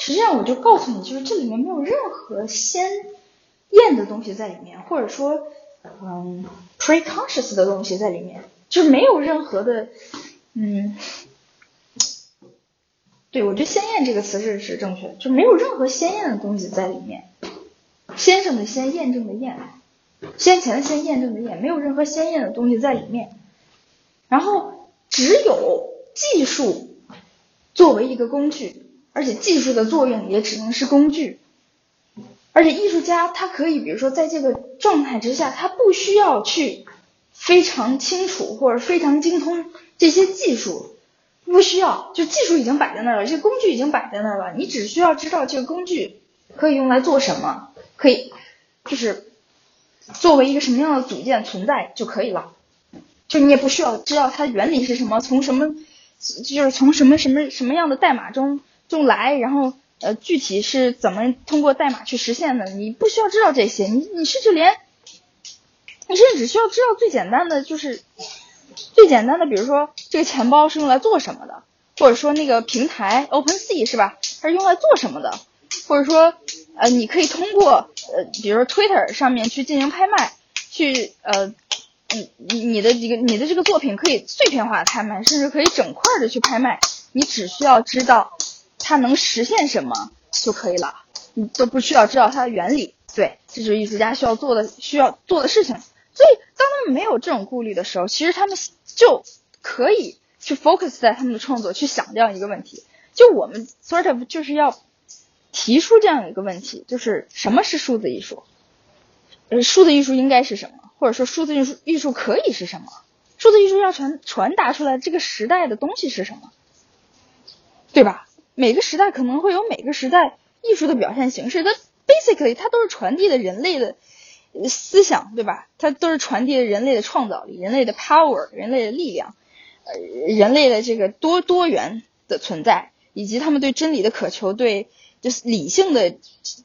实际上我就告诉你，就是这里面没有任何鲜艳的东西在里面，或者说嗯 preconscious 的东西在里面，就是没有任何的嗯。对，我觉得“鲜艳”这个词是是正确的，就没有任何鲜艳的东西在里面。先生的“先”，验证的“验”，先前的“先”，验证的“验”，没有任何鲜艳的东西在里面。然后只有技术作为一个工具，而且技术的作用也只能是工具。而且艺术家他可以，比如说在这个状态之下，他不需要去非常清楚或者非常精通这些技术。不需要，就技术已经摆在那儿了，这工具已经摆在那儿了，你只需要知道这个工具可以用来做什么，可以就是作为一个什么样的组件存在就可以了。就你也不需要知道它原理是什么，从什么就是从什么什么什么样的代码中中来，然后呃具体是怎么通过代码去实现的，你不需要知道这些，你你甚至连你甚至只需要知道最简单的就是。最简单的，比如说这个钱包是用来做什么的，或者说那个平台 OpenSea 是吧，它是用来做什么的，或者说呃，你可以通过呃，比如说 Twitter 上面去进行拍卖，去呃，你你你的这个你的这个作品可以碎片化拍卖，甚至可以整块的去拍卖，你只需要知道它能实现什么就可以了，你都不需要知道它的原理。对，这就是艺术家需要做的需要做的事情。所以，当他们没有这种顾虑的时候，其实他们就可以去 focus 在他们的创作，去想这样一个问题。就我们 sort of 就是要提出这样一个问题，就是什么是数字艺术？呃，数字艺术应该是什么？或者说，数字艺术艺术可以是什么？数字艺术要传传达出来这个时代的东西是什么？对吧？每个时代可能会有每个时代艺术的表现形式，它 basically 它都是传递的人类的。思想对吧？它都是传递人类的创造力、人类的 power、人类的力量，呃，人类的这个多多元的存在，以及他们对真理的渴求，对就是理性的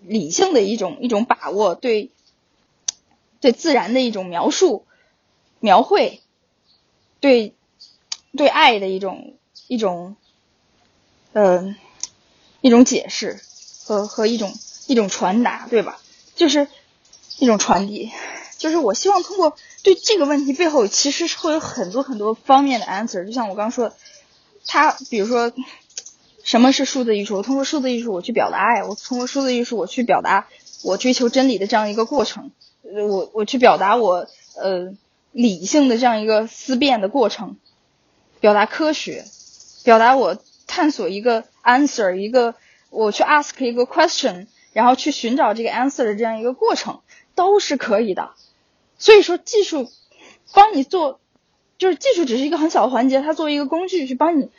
理性的一种一种把握，对对自然的一种描述描绘，对对爱的一种一种呃一种解释和和一种一种传达，对吧？就是。一种传递，就是我希望通过对这个问题背后，其实是会有很多很多方面的 answer。就像我刚刚说，他比如说什么是数字艺术？我通过数字艺术我去表达爱，我通过数字艺术我去表达我追求真理的这样一个过程，我我去表达我呃理性的这样一个思辨的过程，表达科学，表达我探索一个 answer，一个我去 ask 一个 question，然后去寻找这个 answer 的这样一个过程。都是可以的，所以说技术帮你做，就是技术只是一个很小的环节，它作为一个工具去帮你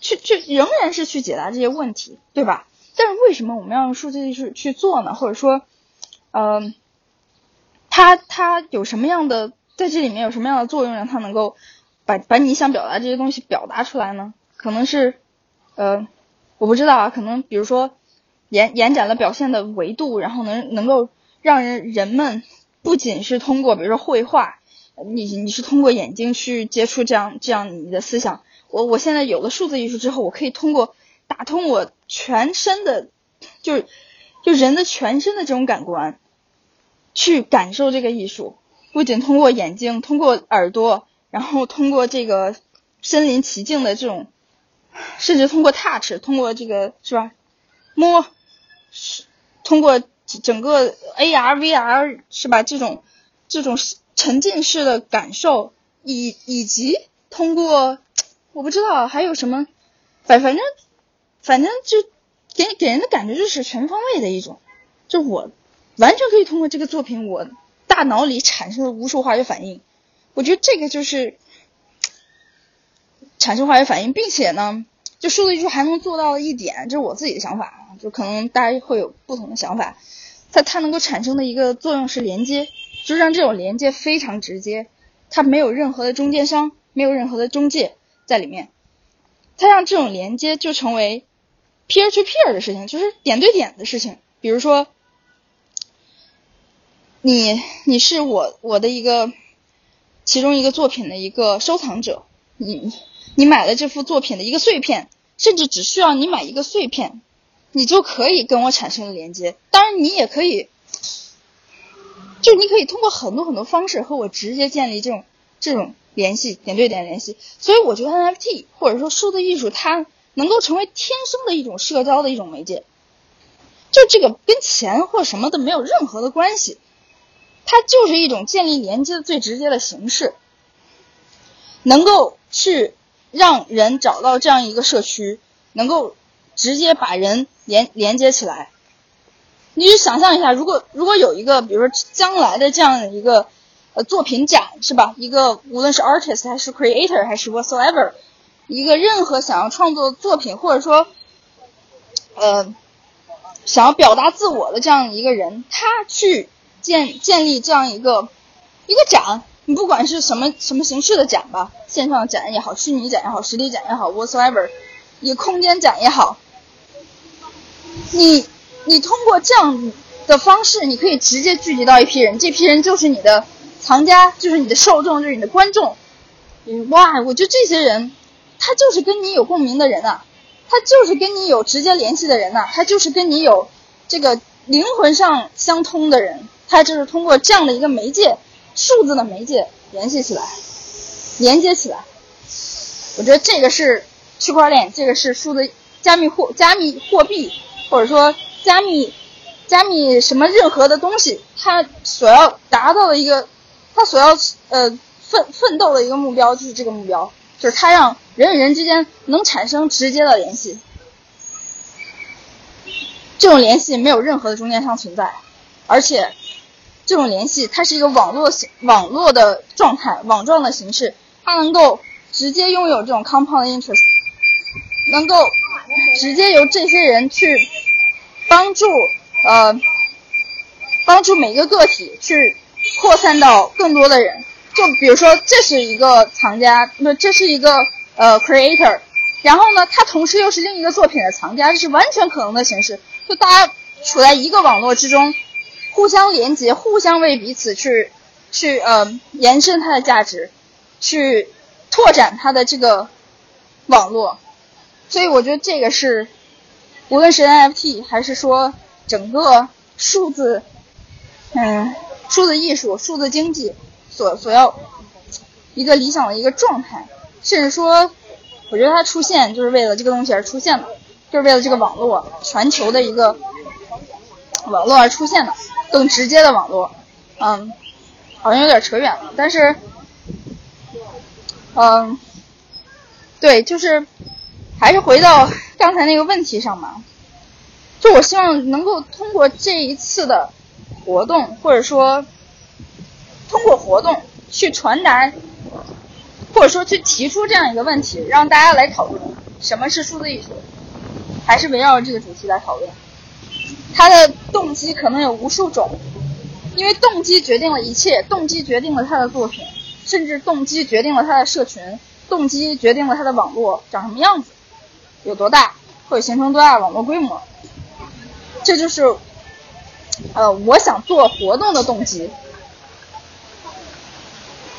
去去仍然是去解答这些问题，对吧？但是为什么我们要用数字技术去做呢？或者说，嗯，它它有什么样的在这里面有什么样的作用，让它能够把把你想表达这些东西表达出来呢？可能是呃，我不知道啊，可能比如说延延展了表现的维度，然后能能够。让人人们不仅是通过，比如说绘画，你你是通过眼睛去接触这样这样你的思想。我我现在有了数字艺术之后，我可以通过打通我全身的，就是就人的全身的这种感官，去感受这个艺术。不仅通过眼睛，通过耳朵，然后通过这个身临其境的这种，甚至通过 touch，通过这个是吧？摸，是通过。整个 AR、VR 是吧？这种这种沉浸式的感受，以以及通过我不知道还有什么，反反正反正就给给人的感觉就是全方位的一种，就我完全可以通过这个作品，我大脑里产生了无数化学反应。我觉得这个就是产生化学反应，并且呢，就数字艺术还能做到一点，这是我自己的想法，就可能大家会有不同的想法。它它能够产生的一个作用是连接，就让这种连接非常直接，它没有任何的中间商，没有任何的中介在里面，它让这种连接就成为 peer to peer 的事情，就是点对点的事情。比如说，你你是我我的一个其中一个作品的一个收藏者，你你买了这幅作品的一个碎片，甚至只需要你买一个碎片。你就可以跟我产生连接。当然，你也可以，就你可以通过很多很多方式和我直接建立这种这种联系，点对点联系。所以，我觉得 NFT 或者说数字艺术，它能够成为天生的一种社交的一种媒介。就这个跟钱或什么的没有任何的关系，它就是一种建立连接的最直接的形式，能够去让人找到这样一个社区，能够直接把人连连接起来。你就想象一下，如果如果有一个，比如说将来的这样一个呃作品展，是吧？一个无论是 artist 还是 creator 还是 whatsoever，一个任何想要创作作品或者说呃。想要表达自我的这样一个人，他去建建立这样一个一个展，你不管是什么什么形式的展吧，线上展也好，虚拟展也好，实体展也好，whatsoever，一个空间展也好，你你通过这样的方式，你可以直接聚集到一批人，这批人就是你的藏家，就是你的受众，就是你的观众。哇，我觉得这些人，他就是跟你有共鸣的人啊。他就是跟你有直接联系的人呐，他就是跟你有这个灵魂上相通的人，他就是通过这样的一个媒介，数字的媒介联系起来，连接起来。我觉得这个是区块链，这个是数字加密货加密货币，或者说加密加密什么任何的东西，它所要达到的一个，它所要呃奋奋斗的一个目标就是这个目标。就是它让人与人之间能产生直接的联系，这种联系没有任何的中间商存在，而且这种联系它是一个网络形网络的状态，网状的形式，它能够直接拥有这种 compound interest，能够直接由这些人去帮助呃帮助每个个体去扩散到更多的人。就比如说，这是一个藏家，那这是一个呃 creator，然后呢，他同时又是另一个作品的藏家，这是完全可能的形式。就大家处在一个网络之中，互相连接，互相为彼此去去呃延伸它的价值，去拓展它的这个网络。所以我觉得这个是，无论是 NFT 还是说整个数字，嗯，数字艺术、数字经济。所所要一个理想的一个状态，甚至说，我觉得它出现就是为了这个东西而出现的，就是为了这个网络全球的一个网络而出现的，更直接的网络。嗯，好像有点扯远了，但是，嗯，对，就是还是回到 刚才那个问题上嘛，就我希望能够通过这一次的活动，或者说。通过活动去传达，或者说去提出这样一个问题，让大家来讨论什么是数字艺术，还是围绕这个主题来讨论。他的动机可能有无数种，因为动机决定了一切，动机决定了他的作品，甚至动机决定了他的社群，动机决定了他的网络长什么样子，有多大，会形成多大的网络规模。这就是，呃，我想做活动的动机。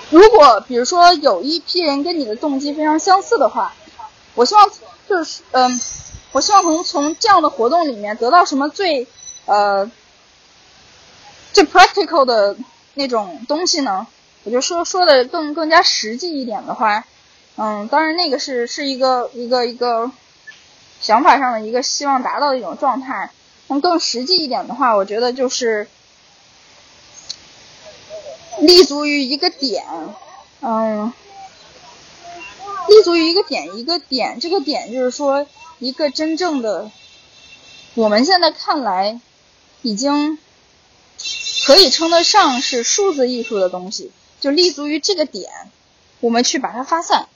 如果比如说有一批人跟你的动机非常相似的话，我希望就是嗯，我希望能从这样的活动里面得到什么最呃最 practical 的那种东西呢？我就说说的更更加实际一点的话，嗯，当然那个是是一个一个一个想法上的一个希望达到的一种状态。从更实际一点的话，我觉得就是。立足于一个点，嗯，立足于一个点，一个点，这个点就是说，一个真正的，我们现在看来，已经可以称得上是数字艺术的东西，就立足于这个点，我们去把它发散，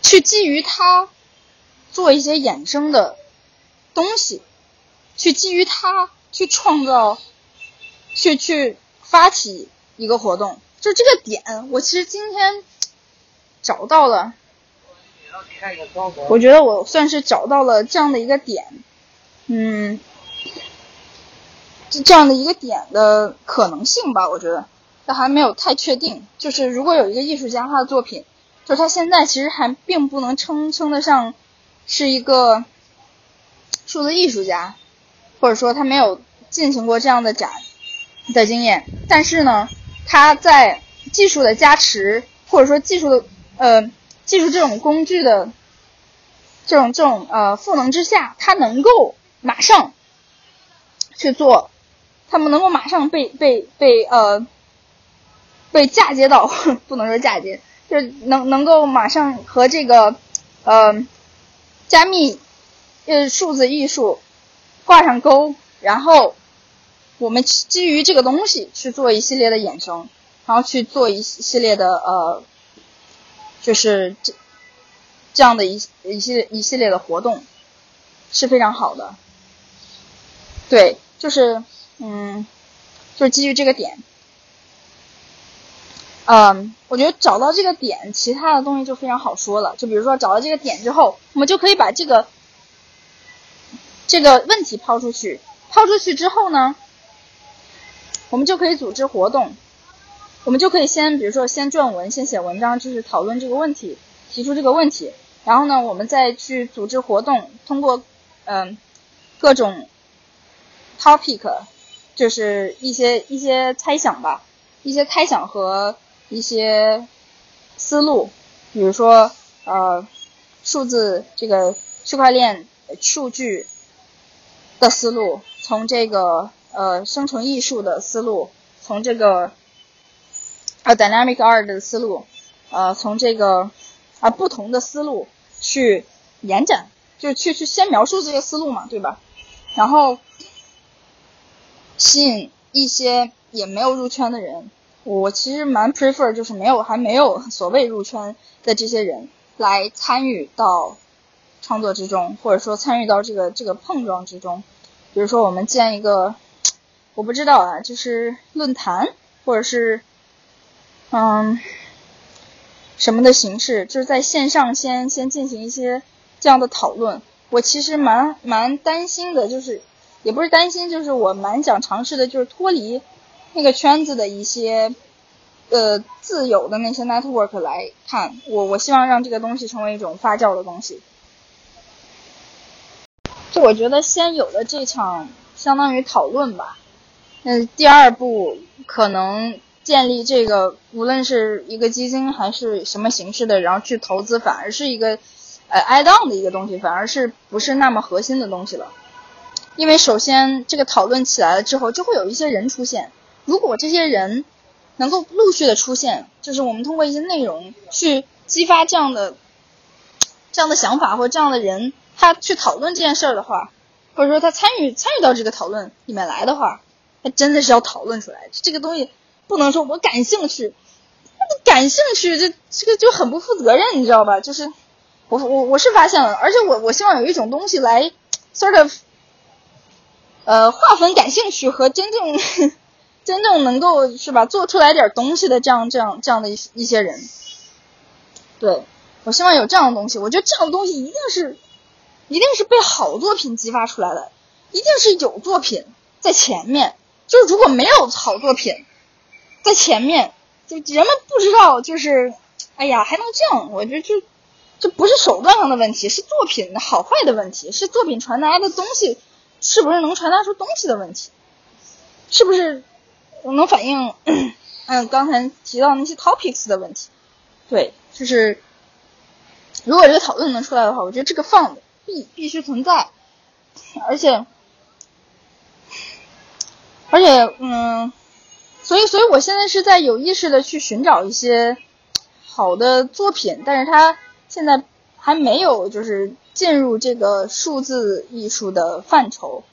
去基于它做一些衍生的东西，去基于它去创造，去去发起。一个活动，就这个点，我其实今天找到了。我觉得我算是找到了这样的一个点，嗯，这样的一个点的可能性吧。我觉得，但还没有太确定。就是如果有一个艺术家他的作品，就是他现在其实还并不能称称得上是一个数字艺术家，或者说他没有进行过这样的展的经验，但是呢，他在技术的加持，或者说技术的呃技术这种工具的这种这种呃赋能之下，它能够马上去做，他们能够马上被被被呃被嫁接到，不能说嫁接，就是能能够马上和这个呃加密呃数字艺术挂上钩，然后我们基于这个东西去做一系列的衍生，然后去做一系列的呃。就是这这样的一一系列一系列的活动是非常好的，对，就是嗯，就是基于这个点，嗯，我觉得找到这个点，其他的东西就非常好说了。就比如说找到这个点之后，我们就可以把这个这个问题抛出去，抛出去之后呢，我们就可以组织活动。我们就可以先，比如说先撰文，先写文章，就是讨论这个问题，提出这个问题。然后呢，我们再去组织活动，通过嗯各种 topic，就是一些一些猜想吧，一些猜想和一些思路，比如说呃数字这个区块链数据的思路，从这个呃生成艺术的思路，从这个。啊，dynamic art 的思路，呃，从这个啊不同的思路去延展，就去去先描述这个思路嘛，对吧？然后吸引一些也没有入圈的人，我其实蛮 prefer 就是没有还没有所谓入圈的这些人来参与到创作之中，或者说参与到这个这个碰撞之中。比如说我们建一个，我不知道啊，就是论坛或者是。嗯，什么的形式？就是在线上先先进行一些这样的讨论。我其实蛮蛮担心的，就是也不是担心，就是我蛮想尝试的，就是脱离那个圈子的一些呃自有的那些 network 来看。我我希望让这个东西成为一种发酵的东西。就我觉得先有的这场相当于讨论吧，嗯，第二步可能。建立这个，无论是一个基金还是什么形式的，然后去投资，反而是一个呃 add on 的一个东西，反而是不是那么核心的东西了。因为首先这个讨论起来了之后，就会有一些人出现。如果这些人能够陆续的出现，就是我们通过一些内容去激发这样的这样的想法或这样的人，他去讨论这件事儿的话，或者说他参与参与到这个讨论里面来的话，他真的是要讨论出来这个东西。不能说我感兴趣，感兴趣这这个就很不负责任，你知道吧？就是我我我是发现了，而且我我希望有一种东西来 sort of 呃划分感兴趣和真正真正能够是吧做出来点东西的这样这样这样的一一些人，对我希望有这样的东西。我觉得这样的东西一定是一定是被好作品激发出来的，一定是有作品在前面。就是如果没有好作品。在前面，就人们不知道，就是，哎呀，还能这样？我觉得就，这不是手段上的问题，是作品的好坏的问题，是作品传达的东西是不是能传达出东西的问题，是不是能反映嗯刚才提到那些 topics 的问题？对，就是如果这个讨论能出来的话，我觉得这个放必必须存在，而且而且嗯。所以，所以我现在是在有意识的去寻找一些好的作品，但是它现在还没有就是进入这个数字艺术的范畴，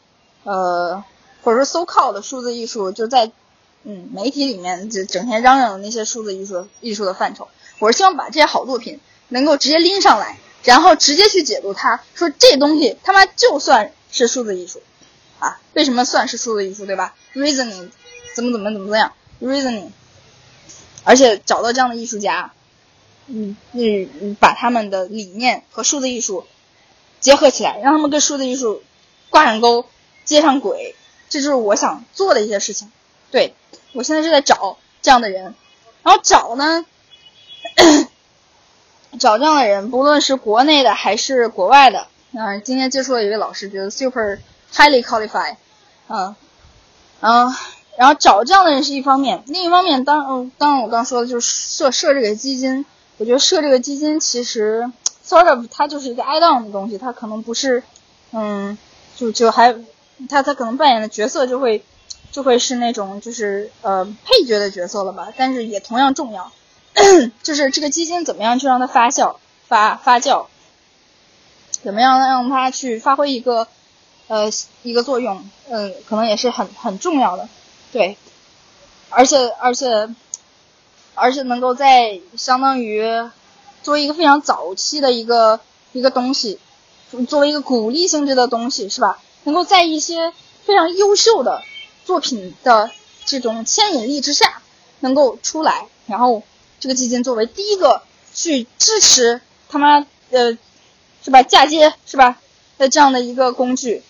呃，或者说 so called 的数字艺术就在嗯媒体里面就整天嚷嚷的那些数字艺术艺术的范畴。我是希望把这些好作品能够直接拎上来，然后直接去解读它，说这东西他妈就算是数字艺术啊？为什么算是数字艺术？对吧？Reasoning。怎么怎么怎么怎么样？reasoning，而且找到这样的艺术家，嗯嗯，把他们的理念和数字艺术结合起来，让他们跟数字艺术挂上钩、接上轨，这就是我想做的一些事情。对我现在是在找这样的人，然后找呢，找这样的人，不论是国内的还是国外的，嗯，今天接触了一位老师，觉得 super highly qualified，嗯，嗯，然后然后找这样的人是一方面，另一方面，当嗯，当然我刚说的就是设设这个基金，我觉得设这个基金其实 sort of 它就是一个 add on 的东西，它可能不是，嗯，就就还，他他可能扮演的角色就会就会是那种就是呃配角的角色了吧，但是也同样重要，就是这个基金怎么样去让它发酵发发酵。怎么样让它去发挥一个呃一个作用？嗯，可能也是很很重要的，对，而且而且而且能够在相当于作为一个非常早期的一个一个东西，作为一个鼓励性质的东西，是吧？能够在一些非常优秀的作品的这种牵引力之下，能够出来，然后这个基金作为第一个去支持他妈呃。是吧？嫁接是吧？的这样的一个工具，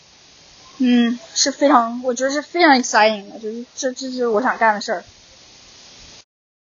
嗯，是非常，我觉得是非常 exciting 的，就是这这就是我想干的事儿。